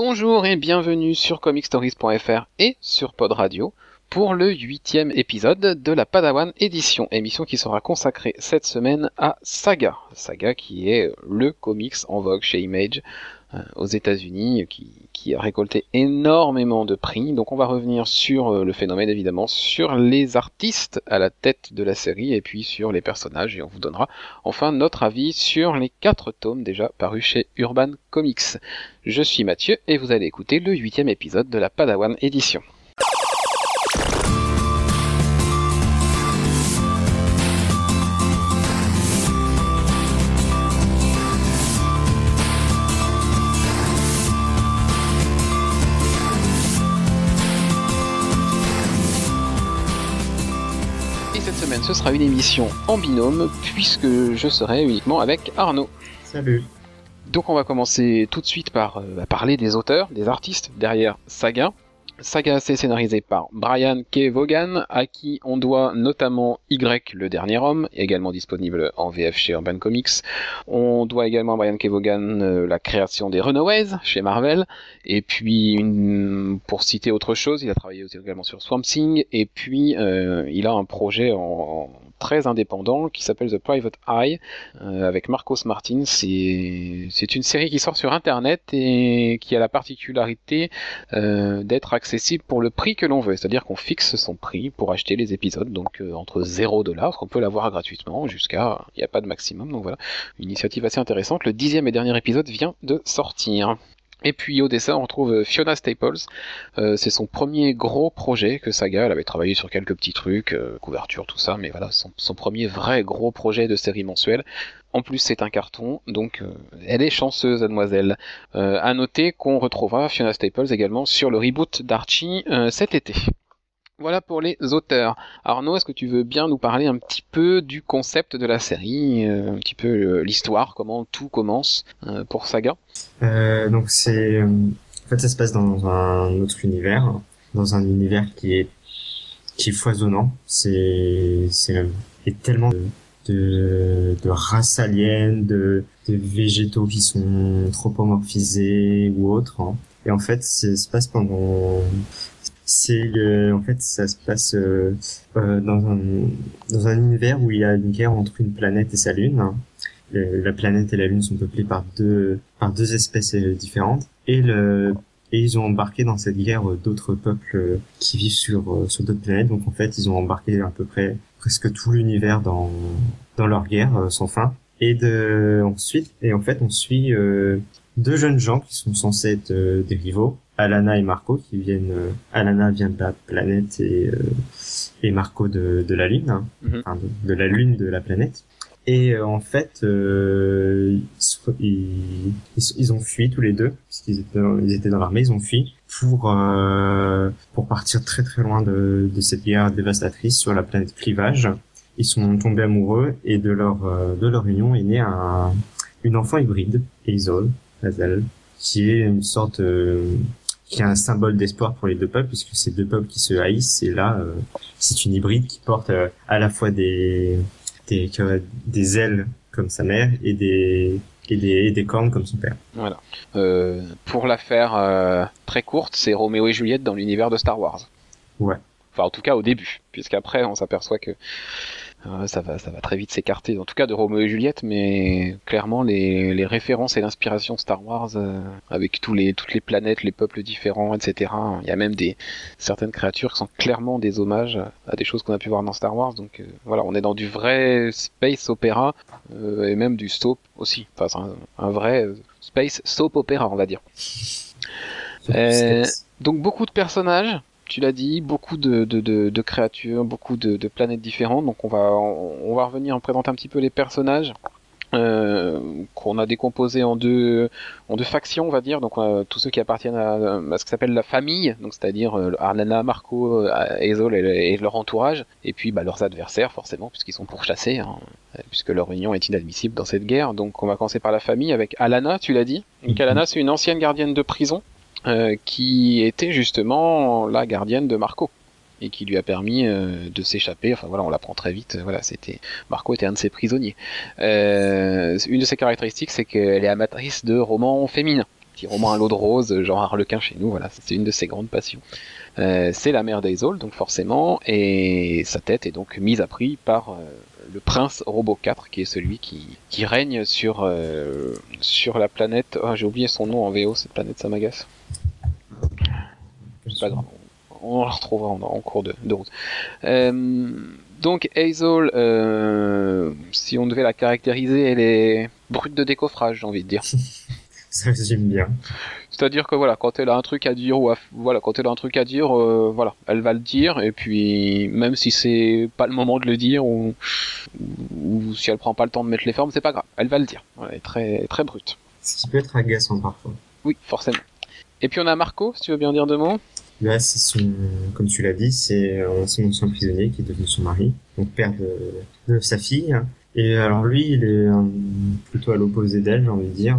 Bonjour et bienvenue sur comicstories.fr et sur Pod Radio pour le huitième épisode de la Padawan édition, émission qui sera consacrée cette semaine à Saga. Saga qui est le comics en vogue chez Image aux États-Unis, qui, qui, a récolté énormément de prix. Donc on va revenir sur euh, le phénomène évidemment, sur les artistes à la tête de la série et puis sur les personnages et on vous donnera enfin notre avis sur les quatre tomes déjà parus chez Urban Comics. Je suis Mathieu et vous allez écouter le huitième épisode de la Padawan édition. Ce sera une émission en binôme puisque je serai uniquement avec Arnaud. Salut. Donc on va commencer tout de suite par euh, parler des auteurs, des artistes derrière Saga. Saga c'est scénarisé par Brian K. Vaughan, à qui on doit notamment Y, le dernier homme, également disponible en VF chez Urban Comics. On doit également à Brian K. Vaughan euh, la création des Runaways chez Marvel. Et puis, pour citer autre chose, il a travaillé également sur Swamp Thing. Et puis, euh, il a un projet en, très indépendant qui s'appelle The Private Eye euh, avec Marcos Martin. C'est une série qui sort sur internet et qui a la particularité euh, d'être accessible pour le prix que l'on veut, c'est-à-dire qu'on fixe son prix pour acheter les épisodes, donc euh, entre 0 dollars, qu'on peut l'avoir gratuitement jusqu'à il n'y a pas de maximum, donc voilà, une initiative assez intéressante. Le dixième et dernier épisode vient de sortir. Et puis au dessin, on retrouve euh, Fiona Staples. Euh, c'est son premier gros projet que Saga. Elle avait travaillé sur quelques petits trucs, euh, couverture, tout ça, mais voilà, son, premier vrai gros projet de série mensuelle. En plus, c'est un carton, donc elle est chanceuse, mademoiselle. à noter qu'on retrouvera Fiona Staples également sur le reboot d'Archie cet été. Voilà pour les auteurs. Arnaud, est-ce que tu veux bien nous parler un petit peu du concept de la série, euh, un petit peu euh, l'histoire, comment tout commence euh, pour Saga? Donc c'est, en fait, ça se passe dans un autre univers, dans un univers qui est qui est foisonnant. C'est c'est tellement de, de, de races aliens, de, de végétaux qui sont anthropomorphisés ou autres. Hein. Et en fait, ça se passe pendant c'est en fait ça se passe euh, euh, dans un dans un univers où il y a une guerre entre une planète et sa lune. la planète et la lune sont peuplées par deux par deux espèces euh, différentes et le et ils ont embarqué dans cette guerre d'autres peuples qui vivent sur sur d'autres planètes. Donc en fait, ils ont embarqué à peu près presque tout l'univers dans dans leur guerre sans fin. Et de ensuite et en fait, on suit deux jeunes gens qui sont censés être des rivaux Alana et Marco qui viennent. Euh, Alana vient de la planète et euh, et Marco de, de la lune, hein. mhm. enfin, de, la lune de la planète. Et euh, en fait, ils, ils, ont fui tous les deux, puisqu'ils étaient, ils étaient dans l'armée, ils ont fui pour pour partir très très loin de, de cette guerre dévastatrice sur la planète Clivage. Ils sont tombés amoureux et de leur de leur union est né un une enfant hybride, Hazel, Hazel, qui est une sorte qui est un symbole d'espoir pour les deux peuples, puisque c'est deux peuples qui se haïssent, et là, euh, c'est une hybride qui porte euh, à la fois des, des, des ailes comme sa mère et des, et des, des cornes comme son père. Voilà. Euh, pour la faire euh, très courte, c'est Roméo et Juliette dans l'univers de Star Wars. Ouais. Enfin, en tout cas au début, puisqu'après on s'aperçoit que ça va, ça va très vite s'écarter. En tout cas de Roméo et Juliette, mais clairement les, les références et l'inspiration Star Wars euh, avec tous les, toutes les planètes, les peuples différents, etc. Il y a même des certaines créatures qui sont clairement des hommages à des choses qu'on a pu voir dans Star Wars. Donc euh, voilà, on est dans du vrai space opéra et même du soap aussi. Enfin, un, un, vrai space soap opéra, on va dire. donc beaucoup de personnages tu l'as dit, beaucoup de, de, de, créatures, beaucoup de, planètes différentes. Donc on va, on, va revenir en présenter un petit peu les personnages. Euh, qu'on a décomposés en deux en deux factions on va dire donc tous ceux qui appartiennent à, ce qui s'appelle la famille donc c'est-à-dire euh, Arnana, Marco, Ezol et, leur entourage et puis bah, leurs adversaires forcément puisqu'ils sont pourchassés hein, puisque leur union est inadmissible dans cette guerre donc on va commencer par la famille avec Alana tu l'as dit donc mhm. Alana c'est une ancienne gardienne de prison euh, qui était justement la gardienne de Marco et qui lui a permis euh, de s'échapper. Enfin voilà, on l'apprend très vite. Voilà, c'était Marco était un de ses prisonniers. Euh, une de ses caractéristiques, c'est qu'elle est amatrice de romans féminins. petit roman à l'eau de rose, genre Harlequin chez nous, voilà, c'est une de ses grandes passions. Euh, c'est la mère d'Aizol, donc forcément, et sa tête est donc mise à prix par euh, le prince Robot 4, qui est celui qui, règne sur, euh, sur la planète. Oh, j'ai oublié son nom en VO, cette planète, ça m'agace. C'est pas grave, on la retrouvera en, en cours de, de route. Euh, donc Hazel, euh, si on devait la caractériser, elle est brute de décoffrage, j'ai envie de dire. Ça résume bien. C'est-à-dire que voilà, quand elle a un truc à dire ou à, voilà, quand elle a un truc à dire, euh, voilà, elle va le dire et puis même si c'est pas le moment de le dire ou, ou si elle prend pas le temps de mettre les formes, c'est pas grave, elle va le dire. Elle est très très brute. Ce qui peut être agaçant parfois. Oui, forcément. Et puis on a Marco, si tu veux bien dire deux mots. Là, c'est son, comme tu l'as dit, c'est euh, son ancien prisonnier qui est devenu son mari, donc père de, de sa fille. Et alors lui, il est euh, plutôt à l'opposé d'elle, j'ai envie de dire.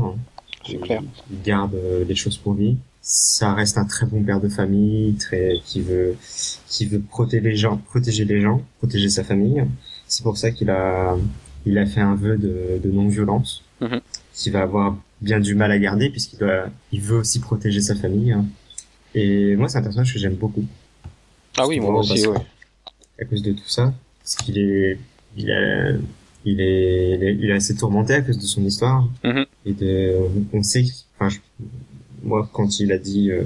C'est clair. Il garde euh, les choses pour lui. Ça reste un très bon père de famille, très qui veut qui veut protéger les gens, protéger les gens, protéger sa famille. C'est pour ça qu'il a il a fait un vœu de, de non-violence, Mhm. qu'il va avoir bien du mal à garder puisqu'il doit il veut aussi protéger sa famille. Et moi, c'est un personnage que j'aime beaucoup Ah oui, moi aussi, ouais. à cause de tout ça, parce qu'il est il a il est, il est, il est assez tourmenté à cause de son histoire Mhm. et de on sait enfin je- moi quand il a dit euh,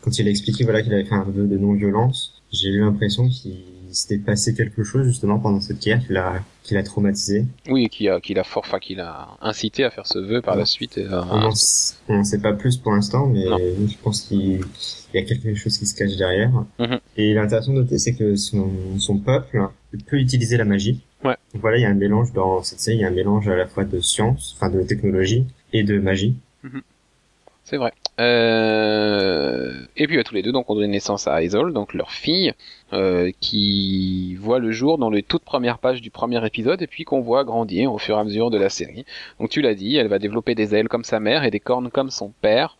quand il a expliqué voilà qu'il avait fait un vœu de non violence j'ai eu l'impression qu'il s'était passé quelque chose justement pendant cette guerre qu'il a qu'il a traumatisé Oui, qui a, qui l'a fort, enfin, qui l'a incité à faire ce vœu par la suite. et à- on n'en sait pas plus pour l'instant mais Non. je pense qu'il il y a quelque chose qui se cache derrière Mhm. et l'intéressant de noter c'est que son, son peuple peut utiliser la magie Ouais. Donc voilà il y a un mélange dans cette série il y a un mélange à la fois de science enfin de technologie et de magie C'est vrai. Euh... Et puis tous les deux donc ont donné naissance à Hazel, donc leur fille, euh, qui voit le jour dans les toutes premières pages du premier épisode et puis qu'on voit grandir au fur et à mesure de la série. Donc tu l'as dit, elle va développer des ailes comme sa mère et des cornes comme son père.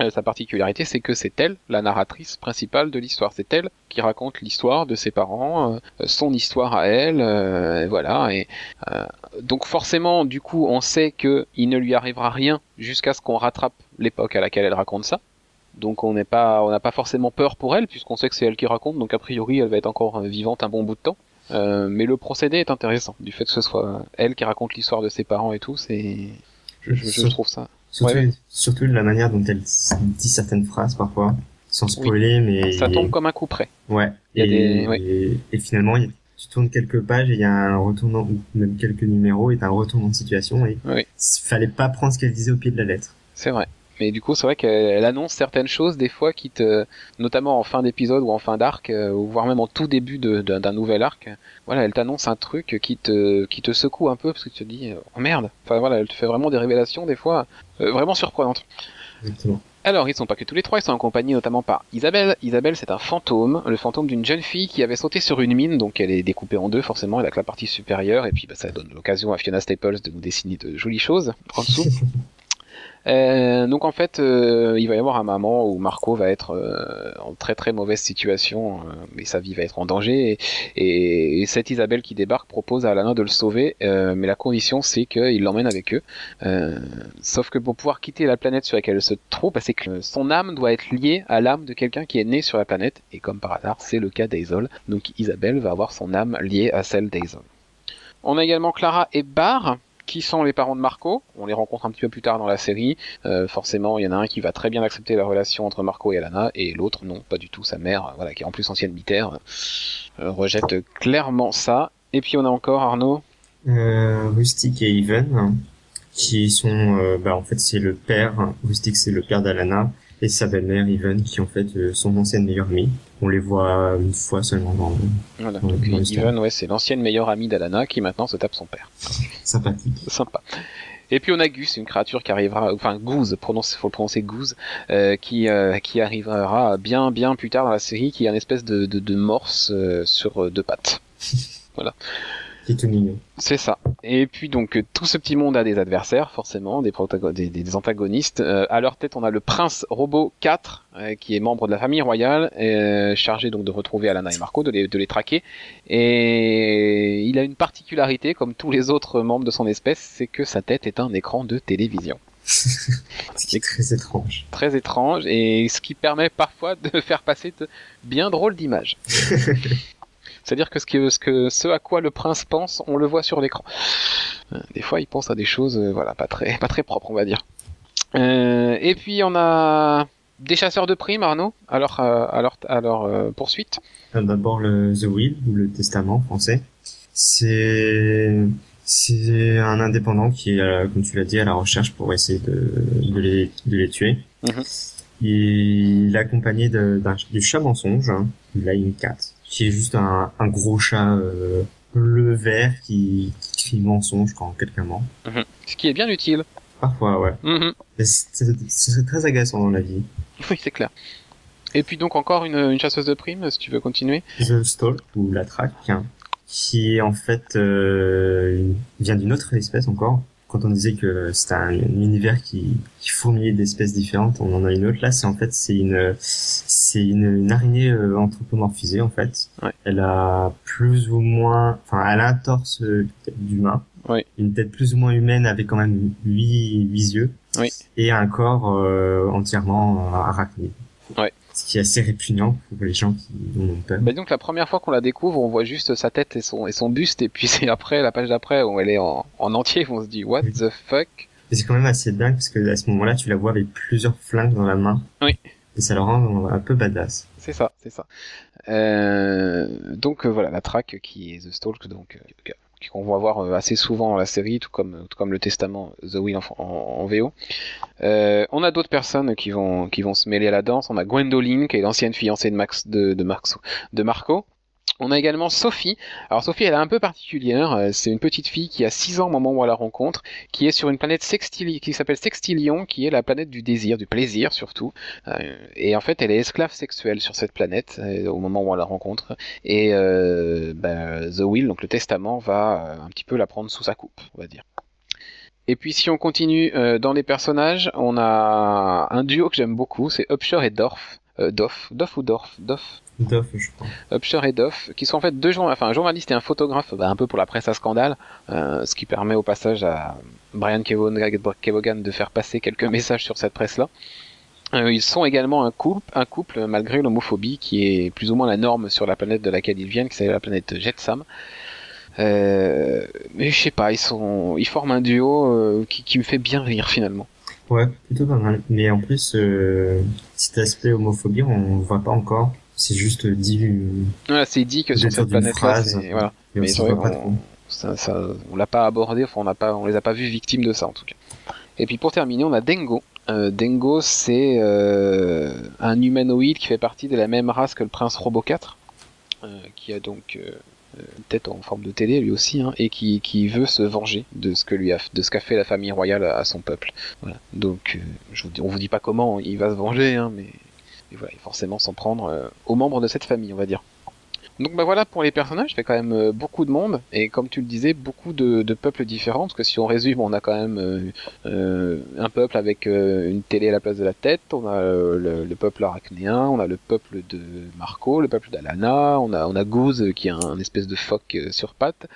Euh, sa particularité, c'est que c'est elle, la narratrice principale de l'histoire. C'est elle qui raconte l'histoire de ses parents, euh, son histoire à elle, euh, voilà. Et euh, donc forcément, du coup, on sait que il ne lui arrivera rien jusqu'à ce qu'on rattrape l'époque à laquelle elle raconte ça. Donc on n'est pas, on n'a pas forcément peur pour elle puisqu'on sait que c'est elle qui raconte. Donc a priori, elle va être encore vivante un bon bout de temps. Euh, mais le procédé est intéressant du fait que ce soit elle qui raconte l'histoire de ses parents et tout. C'est, je, je, je trouve ça. surtout Ouais. surtout la manière dont elle dit certaines phrases parfois sans spoiler mais Ça tombe comme un coup près. ouais et, des- ouais. et, et finalement tu tournes quelques pages et il y a un retournement ou même quelques numéros et t'as un retournement de situation et Oui. fallait pas prendre ce qu'elle disait au pied de la lettre C'est vrai. Mais du coup, c'est vrai qu'elle annonce certaines choses des fois qui te, notamment en fin d'épisode ou en fin d'arc, euh, ou voire même en tout début de- d'un nouvel arc. Voilà, elle t'annonce un truc qui te, qui te secoue un peu parce que tu te dis, oh merde. Enfin voilà, elle te fait vraiment des révélations des fois euh, vraiment surprenantes. exactement Alors, ils sont pas que tous les trois, ils sont accompagnés notamment par Isabelle. Isabelle, c'est un fantôme, le fantôme d'une jeune fille qui avait sauté sur une mine, donc elle est découpée en deux, forcément, elle a que la partie supérieure, et puis bah, ça donne l'occasion à Fiona Staples de nous dessiner de jolies choses en dessous. Euh, donc en fait, euh, il va y avoir un moment où Marco va être euh, en très très mauvaise situation, euh, mais sa vie va être en danger. Et, et- et cette Isabelle qui débarque propose à Alana de le sauver, euh, mais la condition c'est qu'il l'emmène avec eux. Euh, sauf que pour pouvoir quitter la planète sur laquelle elle se trouve, bah, c'est que son âme doit être liée à l'âme de quelqu'un qui est né sur la planète. Et comme par hasard, c'est le cas d'Aizol. Donc Isabelle va avoir son âme liée à celle d'Aizol. On a également Clara et Barr, qui sont les parents de Marco. On les rencontre un petit peu plus tard dans la série. Euh, forcément, il y en a un qui va très bien accepter la relation entre Marco et Alana, et l'autre non, pas du tout. Sa mère, euh, voilà, qui est en plus ancienne militaire, euh, rejette clairement ça. Et puis on a encore Arnaud. euh, Rustic et Even qui sont bah en fait c'est le père Rustic c'est le père d'Alana et sa belle-mère Even qui en fait euh, son ancienne meilleure amie on les voit une fois seulement dans Voilà, donc dans l'histoire. Even, ouais, c'est l'ancienne meilleure amie d'Alana qui maintenant se tape son père. sympathique Sympa. Et puis on a Gus, une créature qui arrivera, enfin Goose, prononce, faut le prononcer Goose, euh, qui euh, qui arrivera bien bien plus tard dans la série, qui est une espèce de de, de morse euh, sur deux pattes. qui est tout mignon C'est ça. Et puis donc euh, tout ce petit monde a des adversaires, forcément, des, protago- des, des antagonistes. Euh, à leur tête, on a le prince Robot 4, euh, qui est membre de la famille royale, euh, chargé donc de retrouver Alana et Marco, de les, de les traquer. Et il a une particularité, comme tous les autres membres de son espèce, c'est que sa tête est un écran de télévision. ce qui est très étrange. Très étrange, et ce qui permet parfois de faire passer de bien drôles d'images. C'est-à-dire que ce, que ce que ce à quoi le prince pense, on le voit sur l'écran. Euh, des fois, il pense à des choses, euh, voilà, pas très, pas très propres, on va dire. Euh, et puis on a des chasseurs de primes, Arnaud, alors, euh, alors, alors euh, poursuite. D'abord le The Will ou le Testament français. C'est c'est un indépendant qui est, comme tu l'as dit, à la recherche pour essayer de, de, les, de les tuer. Mhm. Il est accompagné de- d'un- du chat mensonge, hein, Lying Cat, qui est juste un, un gros chat euh, bleu vert qui, qui crie mensonge quand quelqu'un ment. Ce qui est bien utile. Parfois, ouais. Mhm. Mais C'est très agaçant dans la vie. Oui, c'est clair. Et puis donc encore une, une chasseuse de primes, si tu veux continuer. The Stalk ou la traque, hein, qui en fait euh, vient d'une autre espèce encore. Quand on disait que c'était un, univers qui, qui fourmillait d'espèces différentes, on en a une autre. Là, c'est en fait c'est une c'est une, une araignée euh, anthropomorphisée en fait. Ouais. Elle a plus ou moins, enfin, elle a un torse euh, d'humain, Oui. une tête plus ou moins humaine avec quand même huit huit yeux Oui. et un corps euh, entièrement euh, arachnide. Ce qui est assez répugnant pour les gens qui en ont peur. Bah donc la première fois qu'on la découvre, on voit juste sa tête et son, et son buste, et puis c'est après, la page d'après, où elle est en, en entier, on se dit what the fuck? C'est quand même assez dingue parce que à ce moment-là, tu la vois avec plusieurs flingues dans la main. Oui. Et ça le rend un peu badass. C'est ça, c'est ça. Euh, donc euh, voilà, la traque qui est The Stalk, donc euh, qu'on va voir euh, assez souvent dans la série, tout comme tout comme le Testament The Will en, en, en VO. Euh, on a d'autres personnes qui vont qui vont se mêler à la danse. On a Gwendoline, qui est l'ancienne fiancée de Max de de Marco, de Marco. On a également Sophie. Alors Sophie, elle est un peu particulière. Euh, C'est une petite fille qui a 6 ans au moment où elle la rencontre, qui est sur une planète qui s'appelle Sextilion, qui est la planète du désir, du plaisir surtout. Euh, et en fait, elle est esclave sexuelle sur cette planète euh, au moment où on la rencontre. Et ben, The Will, donc le testament, va un petit peu la prendre sous sa coupe, on va dire. Et puis si on continue dans les personnages, on a un duo que j'aime beaucoup, c'est Upshur et Dorf. Euh, Doff, Doff ou Dorf? Doff Doff, je crois. Upshur et Doff, qui sont en fait deux journalistes, enfin un journaliste et un photographe, bah, un peu pour la presse à scandale, euh, ce qui permet au passage à Brian Kevogan de faire passer quelques messages sur cette presse-là. Euh, ils sont également un couple, un couple malgré l'homophobie qui est plus ou moins la norme sur la planète de laquelle ils viennent, qui s'appelle la planète Jetsam. Euh, mais je sais pas, ils sont, ils forment un duo euh, qui, qui me fait bien rire finalement. Ouais, plutôt pas mal. Mais en plus, euh, cet aspect homophobie, on le voit pas encore. C'est juste dit. euh, Voilà, c'est dit que sur cette planète-là, voilà. mais Mais on vrai trop. ça, ça, on l'a pas abordé, enfin on n'a pas, on les a pas vus victimes de ça en tout cas. Et puis pour terminer, on a Dengo. Euh, Dengo, c'est euh, un humanoïde qui fait partie de la même race que le prince Robo 4, euh, qui a donc une tête en forme de télé lui aussi, hein, et qui, qui veut se venger de ce que lui a, de ce qu'a fait la famille royale à, son peuple. Voilà. Donc, euh, je vous on vous dit pas comment il va se venger, hein, mais, mais voilà, forcément s'en prendre euh, aux membres de cette famille, on va dire. Donc bah voilà pour les personnages, ça fait quand même euh, beaucoup de monde et comme tu le disais, beaucoup de, peuples différents. Parce que si on résume, on a quand même euh, euh, un peuple avec une télé à la place de la tête, on a le, le peuple arachnéen, on a le peuple de Marco, le peuple d'Alana, on a on Goose qui est un, un espèce de phoque sur pattes.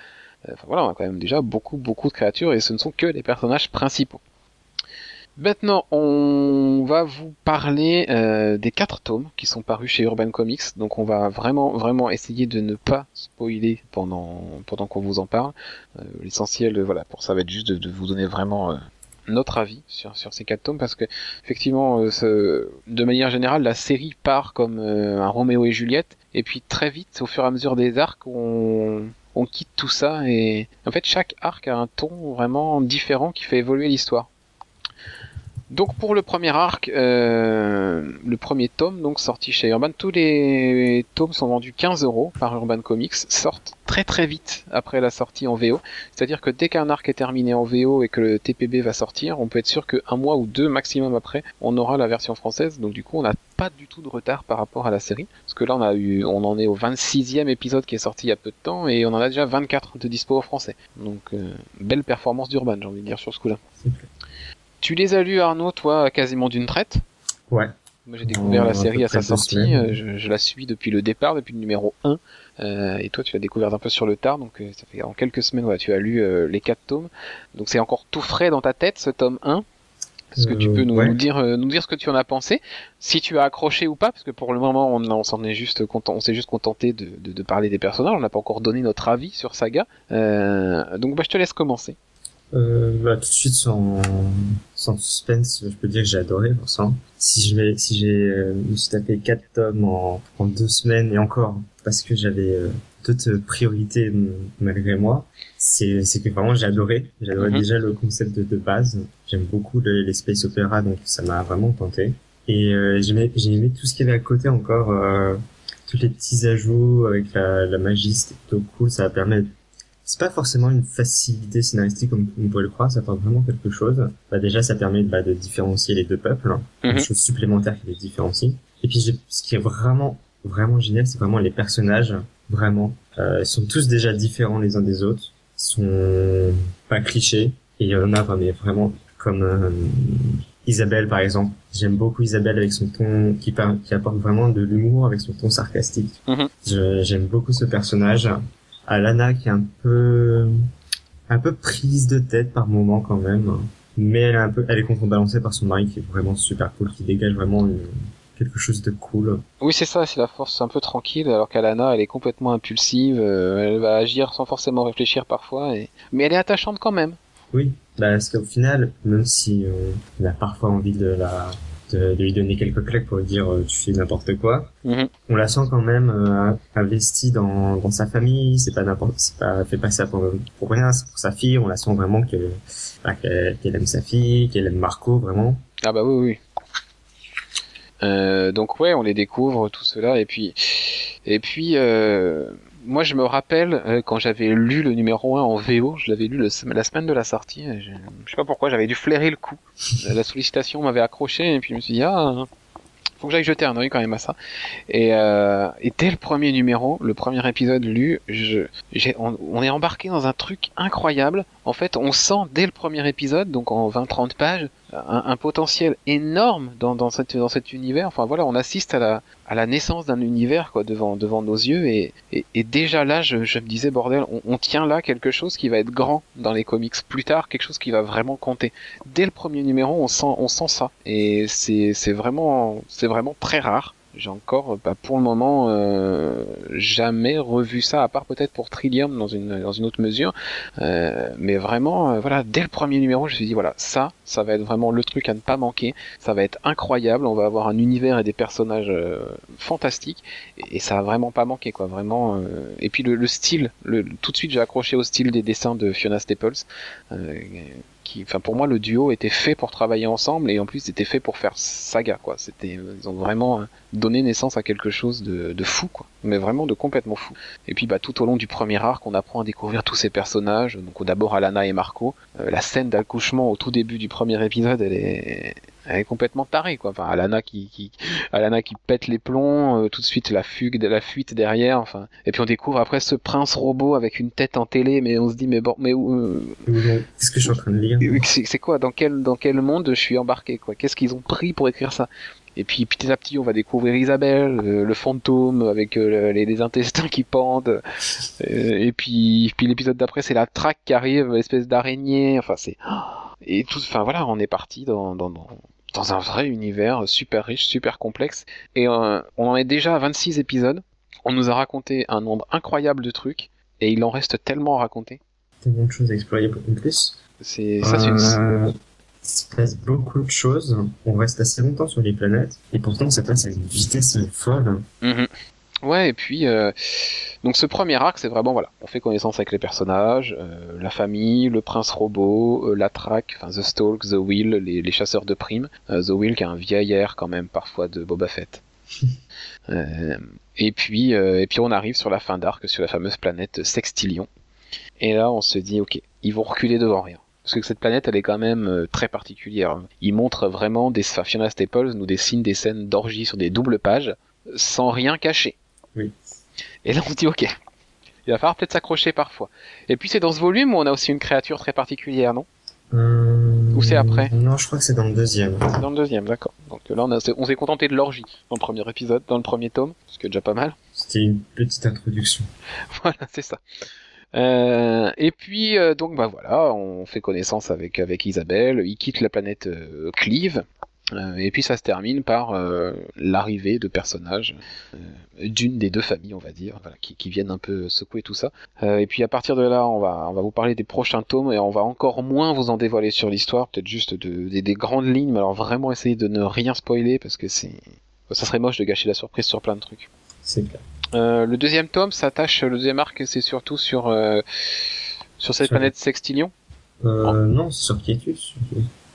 Enfin voilà, on a quand même déjà beaucoup beaucoup de créatures et ce ne sont que les personnages principaux. Maintenant, on va vous parler euh, des quatre tomes qui sont parus chez Urban Comics. Donc, on va vraiment, vraiment essayer de ne pas spoiler pendant pendant qu'on vous en parle. Euh, L'essentiel, euh, voilà, pour ça va être juste de, de vous donner vraiment euh, notre avis sur sur ces quatre tomes parce que effectivement, euh, ce- de manière générale, la série part comme euh, un Roméo et Juliette, et puis très vite, au fur et à mesure des arcs, on on quitte tout ça et en fait chaque arc a un ton vraiment différent qui fait évoluer l'histoire. Donc pour le premier arc, euh, le premier tome, donc sorti chez Urban, tous les tomes sont vendus 15 euros par Urban Comics, sortent très très vite après la sortie en VO. C'est-à-dire que dès qu'un arc est terminé en VO et que le TPB va sortir, on peut être sûr qu'un mois ou deux maximum après, on aura la version française. Donc du coup, on n'a pas du tout de retard par rapport à la série. Parce que là, on a eu, on en est au 26e épisode qui est sorti il y a peu de temps et on en a déjà 24 de dispo au français. Donc euh, belle performance d'Urban, j'ai envie de dire sur ce coup-là. Tu les as lus, Arnaud, toi, quasiment d'une traite Ouais. Moi, j'ai découvert la série à sa sortie. euh, Je, je la suis depuis le départ, depuis le numéro 1. Euh, et toi, tu l'as découvert un peu sur le tard. Donc, euh, ça fait en quelques semaines, ouais, tu as lu euh, les quatre tomes. Donc, c'est encore tout frais dans ta tête, ce tome 1. Est-ce que tu peux nous, ouais. nous dire nous dire ce que tu en as pensé, si tu as accroché ou pas, parce que pour le moment on, on s'en est juste content, on s'est juste contenté de, de, de parler des personnages, on n'a pas encore donné notre avis sur Saga. Euh, donc bah, je te laisse commencer. Euh, bah, tout de suite sans, sans suspense, je peux dire que j'ai adoré forcément. Si je vais, si j'ai, euh, je me suis tapé quatre tomes en, en deux semaines et encore parce que j'avais euh, d'autres priorités malgré moi, c'est, c'est que vraiment j'ai adoré. Adoré Mhm. déjà le concept de, de base. J'aime beaucoup le- les space opéra donc ça m'a vraiment tenté. Et euh, j'ai aimé, j'ai aimé tout ce qu'il y avait à côté encore. Euh, tous les petits ajouts avec la, la magie, c'était plutôt cool. Ça va permettre c'est pas forcément une facilité scénaristique comme on pourrait le croire, ça apporte vraiment quelque chose. Bah déjà, ça permet bah, de différencier les deux peuples, hein. Mhm. une chose supplémentaire qui les différencie. Et puis, ce qui est vraiment, vraiment génial, c'est vraiment les personnages, vraiment. Euh, ils sont tous déjà différents les uns des autres, ils sont pas clichés, et il y en a mais vraiment comme euh, Isabelle par exemple. J'aime beaucoup Isabelle avec son ton qui, par- qui apporte vraiment de l'humour avec son ton sarcastique. Mhm. J'aime beaucoup ce personnage. Alana qui est un peu un peu prise de tête par moment quand même, mais elle est un peu elle est contrebalancée par son mari qui est vraiment super cool, qui dégage vraiment une- quelque chose de cool. Oui c'est ça, c'est la force un peu tranquille, alors qu'Alana elle est complètement impulsive, euh, elle va agir sans forcément réfléchir parfois, et... mais elle est attachante quand même. Oui, bah, parce qu'au final, même si euh, on a parfois envie de la de, de lui donner quelques claques pour lui dire euh, tu fais n'importe quoi, Mhm. on la sent quand même euh, investie dans, dans sa famille. C'est pas n'importe, c'est pas fait pas ça pour, pour rien. C'est pour sa fille. On la sent vraiment que bah, qu'elle qu'elle aime sa fille, qu'elle aime Marco vraiment. Ah bah oui, oui. Euh, donc ouais, on les découvre tout cela et puis et puis euh, moi je me rappelle euh, quand j'avais lu le numéro 1 en VO, je l'avais lu la semaine de la sortie, je, je sais pas pourquoi, j'avais dû flairer le coup. la sollicitation m'avait accroché et puis je me suis dit ah faut que j'aille jeter un oeil quand même à ça. Et, euh, et dès le premier numéro, le premier épisode lu, on est embarqué dans un truc incroyable. En fait, on sent dès le premier épisode, donc en 20-30 pages, un, potentiel énorme dans, dans, dans cet univers. Enfin voilà, on assiste à la, à la naissance d'un univers quoi devant, devant nos yeux. Et, et, déjà là, je, je me disais, bordel, on, tient là quelque chose qui va être grand dans les comics plus tard, quelque chose qui va vraiment compter. Dès le premier numéro, on sent, on sent ça. Et c'est, vraiment, c'est vraiment très rare. J'ai encore, bah, pour le moment, euh, jamais revu ça, à part peut-être pour Trillium dans une, dans une autre mesure. Euh, mais vraiment, euh, voilà, dès le premier numéro, je me suis dit, voilà, ça, ça va être vraiment le truc à ne pas manquer. Ça va être incroyable. On va avoir un univers et des personnages euh, fantastiques. Et, ça va vraiment pas manquer, quoi. Vraiment. euh, Et puis le, le style, le, tout de suite, j'ai accroché au style des dessins de Fiona Staples. Pour moi, le duo était fait pour travailler ensemble et en plus, c'était fait pour faire saga, quoi. C'était, euh, ils ont vraiment euh, donné naissance à quelque chose de, de fou, quoi. Mais vraiment de complètement fou. Et puis, bah, tout au long du premier arc, on apprend à découvrir tous ces personnages. Donc, d'abord Alana et Marco. Euh, la scène d'accouchement au tout début du premier épisode, elle est, elle est complètement tarée, quoi. Enfin, Alana qui, qui, Alana qui pète les plombs, euh, tout de suite la fugue, la fuite derrière, enfin. Et puis on découvre après ce prince robot avec une tête en télé, mais on se dit mais bon, mais où, euh, Qu'est-ce que je suis en train de lire c'est quoi, dans quel, dans quel monde je suis embarqué, quoi? Qu'est-ce qu'ils ont pris pour écrire ça? Et puis petit à petit, on va découvrir Isabelle, euh, le fantôme avec euh, les, les intestins qui pendent. Euh, et puis, puis l'épisode d'après, c'est la traque qui arrive, espèce d'araignée. Enfin, c'est et tout. Enfin voilà, on est parti dans, dans, dans dans un vrai univers super riche, super complexe. Et euh, on en est déjà à 26 épisodes. On nous a raconté un nombre incroyable de trucs. Et il en reste tellement à raconter. Tellement de choses à explorer en plus. C'est ça, c'est une... Euh, il se passe beaucoup de choses. On reste assez longtemps sur les planètes et pourtant ça passe à une vitesse folle. Mhm. Ouais, et puis euh, donc ce premier arc, c'est vraiment voilà, on fait connaissance avec les personnages, euh, la famille, le prince robot, euh, la traque, enfin The Stalk, The Will, les, les chasseurs de primes, The Will qui a un vieil air quand même parfois de Boba Fett. Et puis et puis on arrive sur la fin d'arc sur la fameuse planète Sextillion. Et là, on se dit ok, ils vont reculer devant rien. Parce que cette planète, elle est quand même très particulière. Ils montrent vraiment des enfin, Fiona Staples nous dessine des scènes d'orgie sur des doubles pages sans rien cacher. Et là, on se dit, ok, il va falloir peut-être s'accrocher parfois. Et puis, c'est dans ce volume où on a aussi une créature très particulière, non? Euh, Ou c'est après? Non, je crois que c'est dans le deuxième. C'est Dans le deuxième, d'accord. Donc là, on, a- on s'est contenté de l'orgie dans le premier épisode, dans le premier tome, ce qui est déjà pas mal. C'était une petite introduction. voilà, c'est ça. Euh, et puis euh, donc bah voilà, on fait connaissance avec avec Isabelle. Il quitte la planète euh, Cleave. Euh, et puis ça se termine par euh, l'arrivée de personnages euh, d'une des deux familles, on va dire, voilà, qui, qui viennent un peu secouer tout ça. Euh, et puis à partir de là, on va, on va vous parler des prochains tomes et on va encore moins vous en dévoiler sur l'histoire, peut-être juste de, des- des grandes lignes, mais alors vraiment essayer de ne rien spoiler parce que c'est, ça serait moche de gâcher la surprise sur plein de trucs. C'est clair. Le deuxième tome s'attache, le deuxième arc, c'est surtout sur sur cette Sur- planète Sextilion. Euh, non, c'est sur Quietus.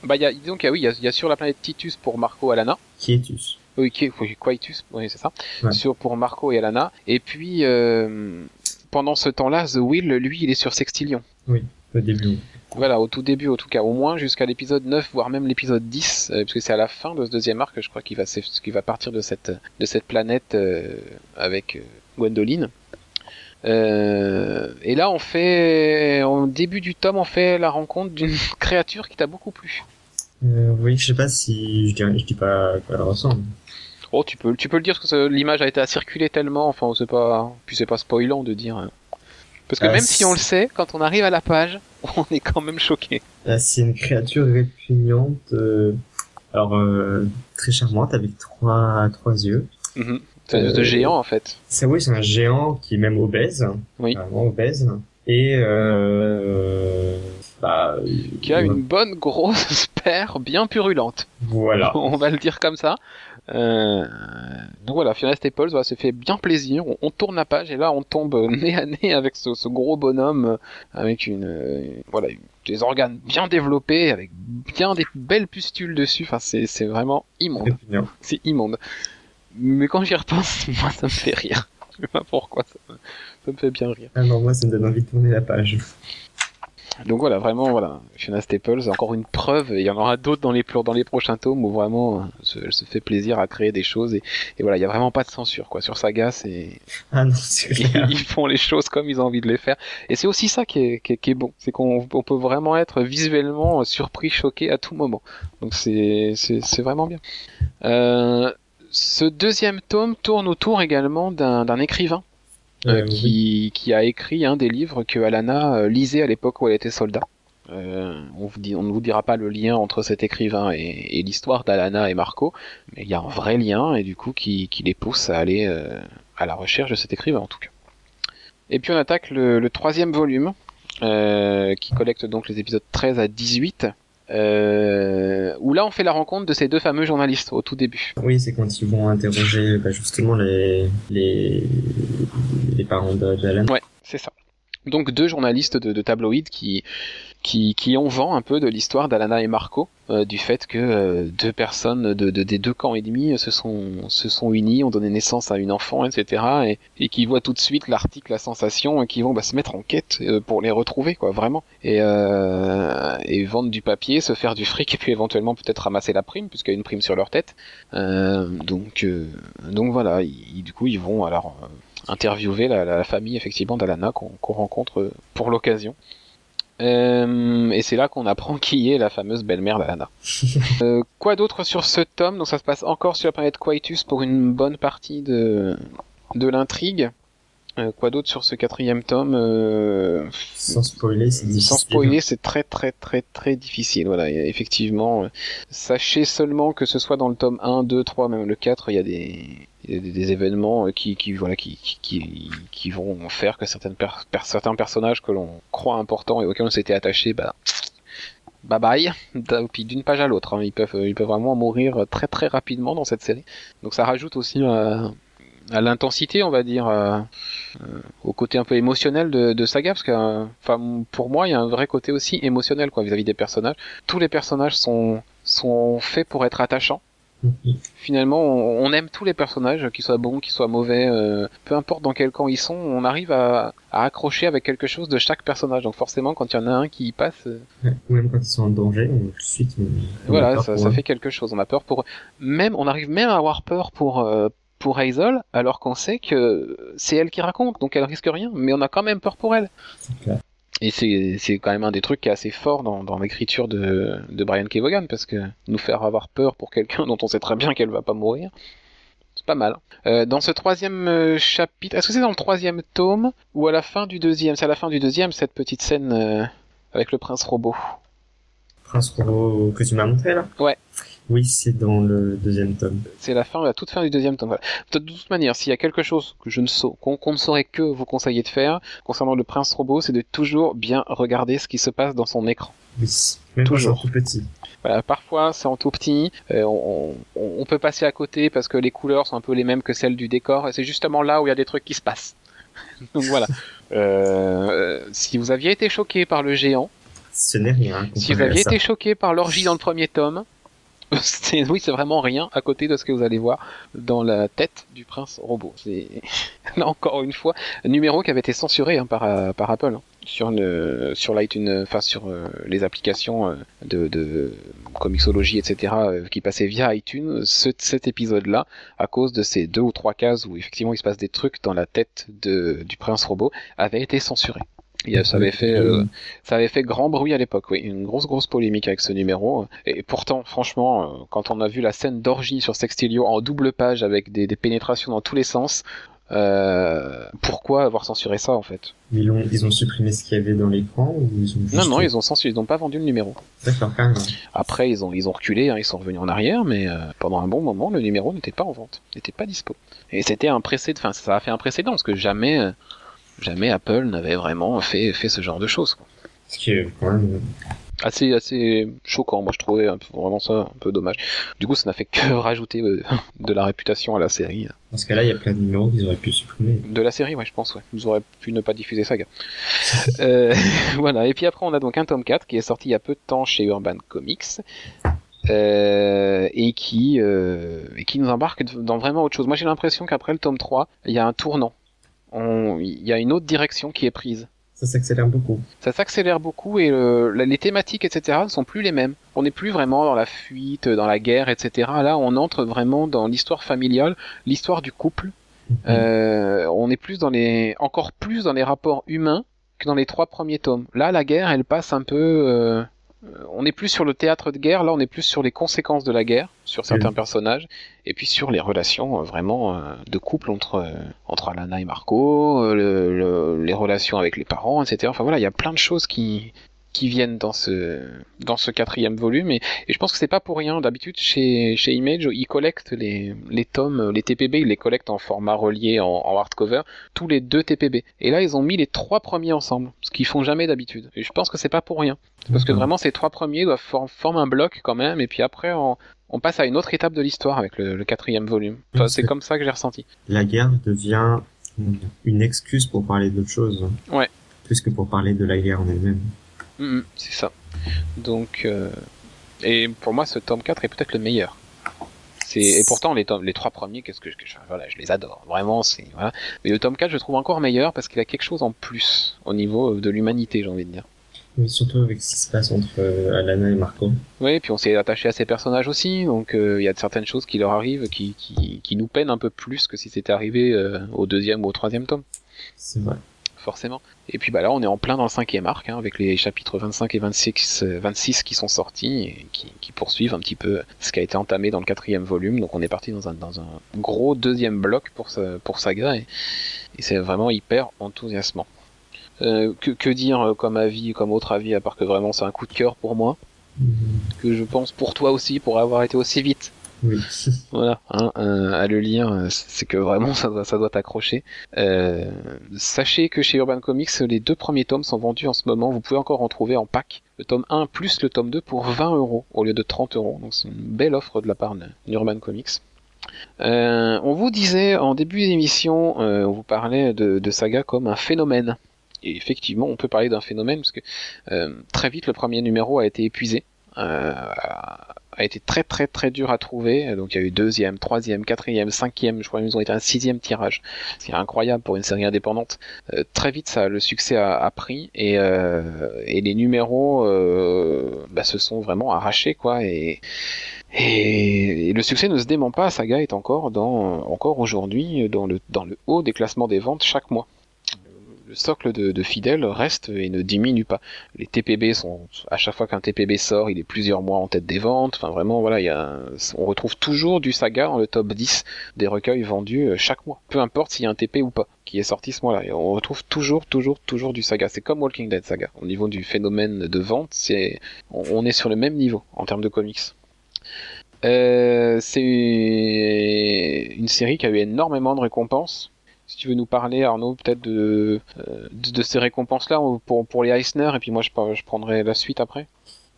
Bah, il y a, disons qu'il y a, oui, il y y a sur la planète Titus pour Marco Alana. Quietus. Oui, qui oui, Quietus, oui, c'est ça. Ouais. Sur pour Marco et Alana. Et puis euh, pendant ce temps-là, The Will, lui, il est sur Sextilion. Au début. Voilà, au tout début, en tout cas, au moins jusqu'à l'épisode 9, voire même l'épisode 10, euh, parce que c'est à la fin de ce deuxième arc, je crois qu'il va, qu'il va partir de cette, de cette planète euh, avec euh, Gwendoline. Euh, et là, on fait, au début du tome, on fait la rencontre d'une créature qui t'a beaucoup plu. Euh, oui, je sais pas si je dis, je dis pas à quoi elle ressemble. Oh, tu peux, tu peux le dire parce que l'image a été à circuler tellement, enfin, c'est pas, puis c'est pas spoilant de dire. hein. Parce que Euh, même si on le sait, quand on arrive à la page, on est quand même choqué. C'est une créature répugnante. euh, alors euh, très charmante avec trois trois yeux. C'est un espèce de Euh, géant en fait. C'est oui, c'est un géant qui est même obèse. Oui. Vraiment obèse. Et euh, bah Qui a euh, une bonne grosse paire bien purulente. voilà. on va le dire comme ça. Euh, donc voilà, Fiona Staples voilà, se fait bien plaisir. On, on tourne la page et là on tombe nez à nez avec ce, ce gros bonhomme euh, avec une euh, voilà une- des organes bien développés avec bien des belles pustules dessus. Enfin c'est c'est vraiment immonde. C'est immonde. Mais quand j'y repense, moi ça me fait rire. Je sais pas pourquoi ça me, ça me fait bien rire. Ah non, moi ça me donne envie de tourner la page. Donc voilà, vraiment, voilà, Fiona Staples, encore une preuve, et il y en aura d'autres dans les, dans les prochains tomes où vraiment, euh, elle se fait plaisir à créer des choses, et, et voilà, il y a vraiment pas de censure, quoi. Sur Saga, c'est, Ah non, c'est clair. ils font les choses comme ils ont envie de les faire, et c'est aussi ça qui est, qui est, qui est bon, c'est qu'on on peut vraiment être visuellement surpris, choqué à tout moment. Donc c'est vraiment bien. Euh, ce deuxième tome tourne autour également d'un, écrivain euh, Euh, oui. qui, a écrit un des livres que Alana euh, lisait à l'époque où elle était soldat. Euh, on, vous dit, on ne vous dira pas le lien entre cet écrivain et, et l'histoire d'Alana et Marco, mais il y a un vrai lien et du coup qui, qui les pousse à aller euh, à la recherche de cet écrivain en tout cas. Et puis on attaque le, le troisième volume euh, qui collecte donc les épisodes 13 à 18. Euh, où là on fait la rencontre de ces deux fameux journalistes au tout début. Oui, c'est quand ils vont interroger bah, justement les les les parents de- d'Alan. Ouais, c'est ça. Donc deux journalistes de, de tabloïd qui, qui, qui ont vent un peu de l'histoire d'Alana et Marco, euh, du fait que euh, deux personnes de, de- des deux camps ennemis se sont, se sont unies, ont donné naissance à une enfant, etc. Et, qui voient tout de suite l'article, la sensation, et qui vont bah, se mettre en quête euh, pour les retrouver, quoi, vraiment. Et, euh, et vendre du papier, se faire du fric, et puis éventuellement peut-être ramasser la prime, puisqu'il y a une prime sur leur tête. Euh, donc, euh, donc voilà, du coup ils vont alors euh, interviewer la, la famille effectivement d'Alana qu'on rencontre euh, pour l'occasion. Euh, et c'est là qu'on apprend qui est la fameuse belle-mère d'Alana. Euh, quoi d'autre sur ce tome? Donc ça se passe encore sur la planète Quietus pour une bonne partie de, de l'intrigue. Euh, quoi d'autre sur ce quatrième tome Euh, Sans spoiler, c'est difficile. sans spoiler, c'est très très très très difficile. Voilà, et effectivement, euh, sachez seulement que ce soit dans le tome 1, 2, 3, même le 4, il y a des, il y a des, des événements euh, qui, qui voilà qui, qui, qui, vont faire que certaines per- per- certains personnages que l'on croit importants et auxquels on s'était attaché, bah bye bye. D'une page à l'autre, hein, ils peuvent ils peuvent vraiment mourir très très rapidement dans cette série. Donc ça rajoute aussi à, l'intensité, on va dire. euh, au côté un peu émotionnel de, de Saga parce que euh, enfin pour moi il y a un vrai côté aussi émotionnel quoi vis-à-vis des personnages tous les personnages sont sont faits pour être attachants Mhm. finalement on, on aime tous les personnages qu'ils soient bons qu'ils soient mauvais euh, peu importe dans quel camp ils sont on arrive à, à accrocher avec quelque chose de chaque personnage donc forcément quand il y en a un qui y passe euh, Ouais, Ou même quand ils sont en danger, on, tout de suite. On, on a voilà ça, ça fait quelque chose on a peur pour eux. même on arrive même à avoir peur pour euh, pour Hazel alors qu'on sait que c'est elle qui raconte donc elle risque rien mais on a quand même peur pour elle. Et c'est, quand même un des trucs qui est assez fort dans, dans l'écriture de, de Brian Kevogan, parce que nous faire avoir peur pour quelqu'un dont on sait très bien qu'elle va pas mourir, C'est pas mal. Euh, dans ce troisième euh, chapitre, est-ce que c'est dans le troisième tome ou à la fin du deuxième? C'est à la fin du deuxième cette petite scène euh, avec le prince robot. Prince Robot que tu m'as montré là? Ouais. Oui, c'est dans le deuxième tome. C'est la fin, la toute fin du deuxième tome. Voilà. De toute manière, s'il y a quelque chose que je ne sais, qu'on ne saurait que vous conseiller de faire concernant le prince robot, c'est de toujours bien regarder ce qui se passe dans son écran. Oui. Même Toujours. tout petit. Voilà, parfois c'est en tout petit, euh, on, on- on peut passer à côté parce que les couleurs sont un peu les mêmes que celles du décor, et c'est justement là où il y a des trucs qui se passent. Donc voilà. Euh, si vous aviez été choqué par le géant, Ce n'est rien. si vous aviez été choqué par l'orgie dans le premier tome, oui, c'est vraiment rien à côté de ce que vous allez voir dans la tête du prince robot. C'est encore une fois un numéro qui avait été censuré hein, par, euh, par Apple hein, sur le sur l'iTunes, enfin sur euh, les applications euh, de, de Comixology, etc. qui passaient via iTunes. Ce, cet épisode-là, à cause de ces deux ou trois cases où effectivement il se passe des trucs dans la tête du prince robot, avait été censuré. Et ça avait fait euh, ça avait fait grand bruit à l'époque, oui, une grosse grosse polémique avec ce numéro. Et pourtant, franchement, euh, quand on a vu la scène d'orgie sur Sextilio en double page avec des, des pénétrations dans tous les sens, euh, pourquoi avoir censuré ça en fait? Mais ils ont, ils ont supprimé ce qu'il y avait dans l'écran ou ils ont juste... Non, non, ils ont censuré, ils n'ont pas vendu le numéro. D'accord, quand même. Après, ils ont ils ont reculé, hein, ils sont revenus en arrière, mais euh, pendant un bon moment, le numéro n'était pas en vente, n'était pas dispo. Et c'était un précédent, enfin ça a fait un précédent parce que jamais jamais Apple n'avait vraiment fait fait ce genre de choses. quoi. Ce qui est quand même... assez assez choquant moi je trouvais un peu- vraiment ça un peu dommage du coup ça n'a fait que rajouter euh, de la réputation à la série Dans ce cas-là, il y a plein de numéros qu'ils auraient pu supprimer. de la série ouais je pense ouais ils auraient pu ne pas diffuser Saga euh, voilà et puis après on a donc un tome 4 qui est sorti il y a peu de temps chez Urban Comics euh, et qui euh, et qui nous embarque dans vraiment autre chose moi j'ai l'impression qu'après le tome 3 il y a un tournant il y a une autre direction qui est prise Ça s'accélère beaucoup. ça s'accélère beaucoup et euh, les thématiques, etc., ne sont plus les mêmes. On n'est plus vraiment dans la fuite, dans la guerre, etc. Là, on entre vraiment dans l'histoire familiale, l'histoire du couple. Euh, on est plus dans les, encore plus dans les rapports humains que dans les trois premiers tomes. Là, la guerre, elle passe un peu. euh, on est plus sur le théâtre de guerre. Là, on est plus sur les conséquences de la guerre, sur certains personnages, et puis sur les relations euh, vraiment euh, de couple entre euh, entre Alana et Marco, euh, le- le- les relations avec les parents, etc. Enfin voilà, il y a plein de choses qui qui viennent dans ce dans ce quatrième volume et, et je pense que c'est pas pour rien. D'habitude chez chez Image ils collectent les les tomes les TPB ils les collectent en format relié en, en hardcover tous les deux TPB et là ils ont mis les trois premiers ensemble ce qu'ils font jamais d'habitude. Et je pense que c'est pas pour rien. Parce que vraiment ces trois premiers doivent for- former un bloc quand même et puis après on, on passe à une autre étape de l'histoire avec le, le quatrième volume. Enfin, c'est- comme ça que j'ai ressenti. La guerre devient une excuse pour parler d'autre chose. Ouais. Plus que pour parler de la guerre en elle-même. Mhm, c'est ça. Donc euh, et pour moi ce tome 4 est peut-être le meilleur. C'est et pourtant les tomes, les trois premiers qu'est-ce que je, que je- voilà je les adore. Vraiment c'est voilà. Mais le tome 4 je le trouve encore meilleur parce qu'il a quelque chose en plus au niveau de l'humanité j'ai envie de dire. Mais surtout avec ce qui se passe entre euh, Alana et Marco. oui puis on s'est attaché à ces personnages aussi donc euh, il y a certaines choses qui leur arrivent qui, qui, qui nous peinent un peu plus que si c'était arrivé euh, au deuxième ou au troisième tome. C'est vrai. Forcément. Et puis bah là, on est en plein dans le cinquième arc, hein, avec les chapitres 25 et 26, euh, 26 qui sont sortis et qui, poursuivent un petit peu ce qui a été entamé dans le quatrième volume. Donc on est parti dans un, gros deuxième bloc pour, sa- pour Saga et, et c'est vraiment hyper enthousiasmant. Euh, que, que dire euh, comme avis, comme autre avis, à part que vraiment c'est un coup de cœur pour moi, que je pense pour toi aussi, pour avoir été aussi vite. Oui. Voilà, hein, euh, à le lire, euh, c'est que vraiment ça doit, ça doit t'accrocher. Euh, sachez que chez Urban Comics, les deux premiers tomes sont vendus en ce moment. Vous pouvez encore en trouver en pack. Le tome 1 plus le tome 2 pour 20 euros au lieu de 30 euros. Donc c'est une belle offre de la part d'Urban Comics. Euh, on vous disait en début d'émission, euh, on vous parlait de, de Saga comme un phénomène. Et effectivement, on peut parler d'un phénomène parce que euh, très vite le premier numéro a été épuisé. Euh, a été très très très dur à trouver. Donc il y a eu deuxième, troisième, quatrième, cinquième, je crois qu'ils ont été un sixième tirage. C'est incroyable pour une série indépendante. Euh, très vite, ça, le succès a, pris et, euh, et les numéros euh, bah, se sont vraiment arrachés quoi. Et, et, le succès ne se dément pas. Saga est encore dans encore aujourd'hui dans le haut des classements des ventes chaque mois. Le le socle de, fidèles reste et ne diminue pas. Les TPB sont à chaque fois qu'un TPB sort, il est plusieurs mois en tête des ventes. Enfin vraiment voilà, il y a on retrouve toujours du saga dans le top 10 des recueils vendus euh, chaque mois. Peu importe s'il y a un TP ou pas qui est sorti ce mois-là. On retrouve toujours toujours toujours du saga. C'est comme Walking Dead saga. Au niveau du phénomène de vente, c'est on, est sur le même niveau en termes de comics. Euh, c'est une série qui a eu énormément de récompenses si tu veux nous parler, Arnaud, peut-être de, euh, de, ces récompenses-là pour, pour les Eisner, et puis moi je, je prendrai la suite après.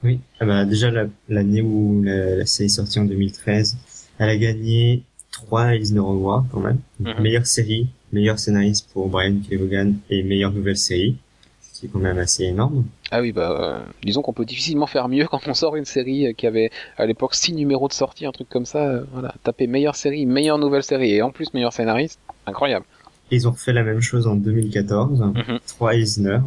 Oui, ah bah, déjà l'année où la, série est sortie en 2013, elle a gagné trois Eisner Awards quand même. Mhm. Meilleure série, meilleur scénariste pour Brian Kevogan et meilleure nouvelle série, ce qui est quand même assez énorme. Ah oui, bah euh, disons qu'on peut difficilement faire mieux quand on sort une série qui avait à l'époque six numéros de sortie, un truc comme ça. Euh, voilà, taper meilleure série, meilleure nouvelle série et en plus meilleur scénariste, incroyable. Ils ont fait la même chose en 2014. Mhm. Trois Eisner.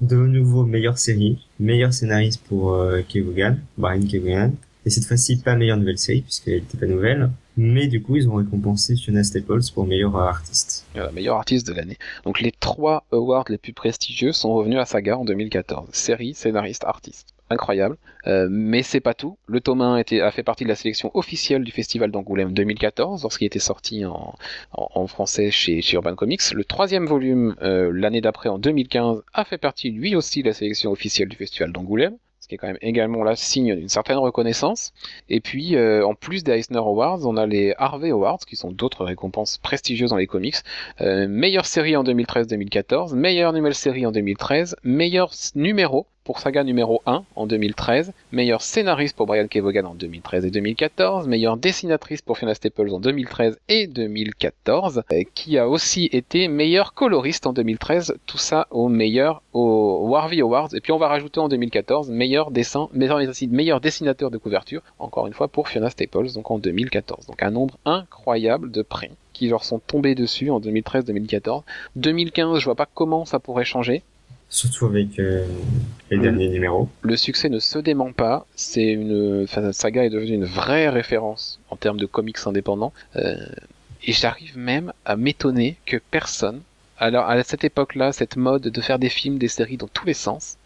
De nouveau, meilleure série. Meilleur scénariste pour euh, Kevogan, Brian Kevogan. Et cette fois-ci, pas meilleure nouvelle série, puisqu'elle n'était pas nouvelle. Mais du coup, ils ont récompensé Fiona Staples pour meilleur artiste. Voilà, meilleur artiste de l'année. Donc les trois awards les plus prestigieux sont revenus à Saga en 2014. Série, scénariste, artiste incroyable. Euh, mais c'est pas tout. Le tome 1 était, a fait partie de la sélection officielle du Festival d'Angoulême 2014, lorsqu'il était sorti en, français chez, Urban Comics. Le troisième volume, euh, l'année d'après, en 2015, a fait partie lui aussi de la sélection officielle du Festival d'Angoulême ce qui est quand même également là signe d'une certaine reconnaissance. Et puis, euh, en plus des Eisner Awards, on a les Harvey Awards, qui sont d'autres récompenses prestigieuses dans les comics. Meilleure série en 2013-2014, meilleure nouvelle série en 2013, meilleur numéro pour Saga numéro 1 en 2013, meilleur scénariste pour Brian Kevogan en 2013 et 2014, meilleure dessinatrice pour Fiona Staples en 2013 et 2014, euh, qui a aussi été meilleur coloriste en 2013, tout ça au meilleur au Warvey Awards, et puis on va rajouter en 2014 meilleur dessin, meilleur, meilleur dessinateur de couverture, encore une fois pour Fiona Staples, donc en 2014. Donc un nombre incroyable de prix qui leur sont tombés dessus en 2013-2014. 2015, je vois pas comment ça pourrait changer. Surtout avec euh, les derniers numéros. Le succès ne se dément pas. C'est une, enfin, Saga est devenue une vraie référence en termes de comics indépendants. Euh, et j'arrive même à m'étonner que personne, alors à cette époque-là, cette mode de faire des films, des séries dans tous les sens,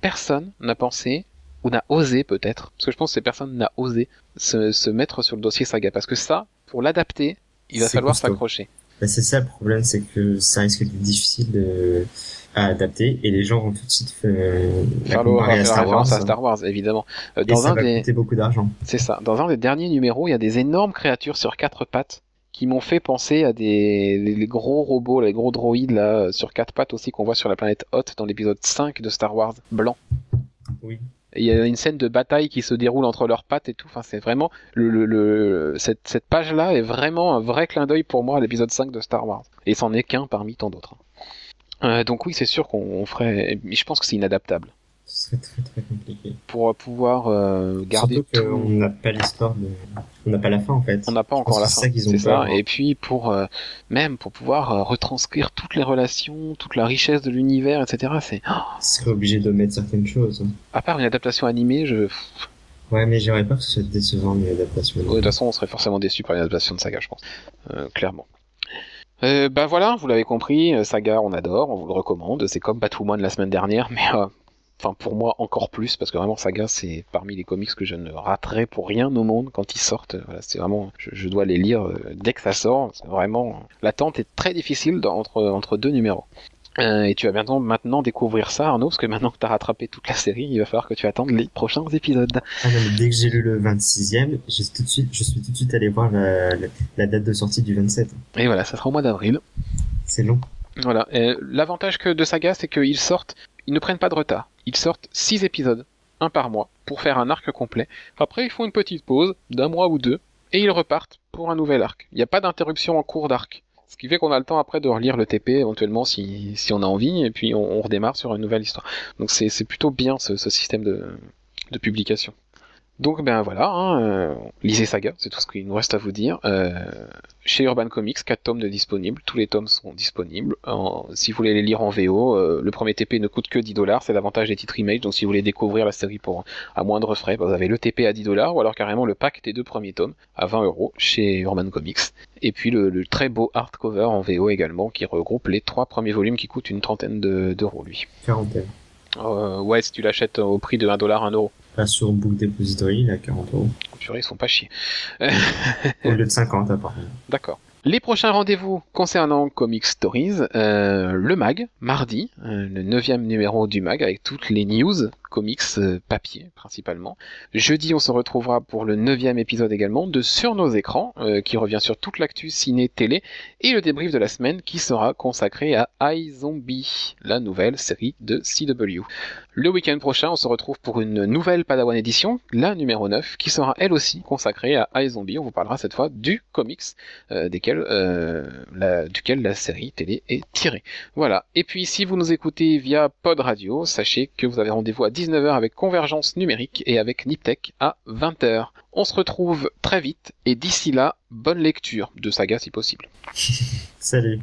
personne n'a pensé ou n'a osé peut-être, parce que je pense que personne n'a osé se, se mettre sur le dossier Saga, parce que ça, pour l'adapter, il va falloir s'accrocher. Ben, c'est ça le problème, c'est que ça risque d'être difficile de à adapter et les gens vont tout de suite euh, faire, le, à, Star Wars, à Star Wars évidemment euh, dans un des beaucoup d'argent c'est ça dans un des derniers numéros il y a des énormes créatures sur quatre pattes qui m'ont fait penser à des les, gros robots les gros droïdes là sur quatre pattes aussi qu'on voit sur la planète Hoth dans l'épisode 5 de Star Wars blanc oui il y a une scène de bataille qui se déroule entre leurs pattes et tout. Enfin, c'est vraiment le, le, cette, cette page-là est vraiment un vrai clin d'œil pour moi à l'épisode 5 de Star Wars. Et c'en est qu'un parmi tant d'autres. Euh, donc oui, c'est sûr qu'on ferait. Mais je pense que c'est inadaptable. Ce serait très très compliqué. Pour pouvoir euh, garder tout. On n'a pas l'histoire de. On n'a pas la fin en fait. On n'a pas encore la fin. C'est ça. Et puis pour euh, même pour pouvoir retranscrire toutes les relations, toute la richesse de l'univers, etc. C'est. Oh serait obligé de mettre certaines choses. À part une adaptation animée, je. Ouais, mais j'aurais peur que ce soit décevant une adaptation. de toute façon, on serait forcément déçu par une adaptation de saga, je pense. clairement. Euh, bah voilà, vous l'avez compris, euh, Saga on adore, on vous le recommande, c'est comme Batwoman la semaine dernière, mais euh, pour moi encore plus, parce que vraiment Saga c'est parmi les comics que je ne raterai pour rien au monde quand ils sortent, voilà, c'est vraiment, je, dois les lire dès que ça sort, vraiment, l'attente est très difficile entre deux numéros. Euh, et tu vas bientôt maintenant découvrir ça, Arnaud, parce que maintenant que tu as rattrapé toute la série, il va falloir que tu attendes les prochains épisodes. Ah non, mais dès que j'ai lu le 26e, je suis tout de suite, je suis tout de suite allé voir la, date de sortie du 27. Et voilà, ça sera au mois d'avril. C'est long. Voilà. L'avantage que de Saga, c'est qu'ils sortent, ils ne prennent pas de retard. Ils sortent 6 épisodes, un par mois, pour faire un arc complet. Après, ils font une petite pause d'un mois ou deux, et ils repartent pour un nouvel arc. Il n'y a pas d'interruption en cours d'arc. Ce qui fait qu'on a le temps après de relire le TP éventuellement si, si on a envie et puis on, redémarre sur une nouvelle histoire. Donc c'est plutôt bien ce, système de publication. Donc ben voilà, hein, euh, lisez Saga, c'est tout ce qu'il nous reste à vous dire. Euh, chez Urban Comics, 4 tomes de disponibles, tous les tomes sont disponibles. si vous voulez les lire en VO, euh, le premier TP ne coûte que 10 dollars, c'est l'avantage des titres image, donc si vous voulez découvrir la série pour à moindre frais, vous avez le TP à 10 dollars ou alors carrément le pack des deux premiers tomes à 20 euros chez Urban Comics. Et puis le, très beau hardcover en VO également qui regroupe les trois premiers volumes qui coûtent une trentaine d'euros lui. Quarantaine. ouais, si tu l'achètes au prix de 1 dollar, 1 euro. Pas sur Book Depository, il est à 40 euros. Purée, ils sont pas chiés. Au lieu de 50, apparemment. D'accord. Les prochains rendez-vous concernant Comic Stories, euh, le mag, mardi, euh, le neuvième numéro du mag avec toutes les news comics euh, papier principalement. Jeudi, on se retrouvera pour le neuvième épisode également de Sur nos écrans, qui revient sur toute l'actu ciné-télé, et le débrief de la semaine qui sera consacré à iZombie, la nouvelle série de CW. Le week-end prochain, on se retrouve pour une nouvelle Padawan édition, la numéro 9, qui sera elle aussi consacrée à iZombie. On vous parlera cette fois du comics euh, desquels, la, duquel la série télé est tirée. Voilà. Et puis, si vous nous écoutez via Pod Radio, sachez que vous avez rendez-vous à 10 19h avec Convergence numérique et avec Niptech à 20h. On se retrouve très vite et d'ici là, bonne lecture de saga si possible. Salut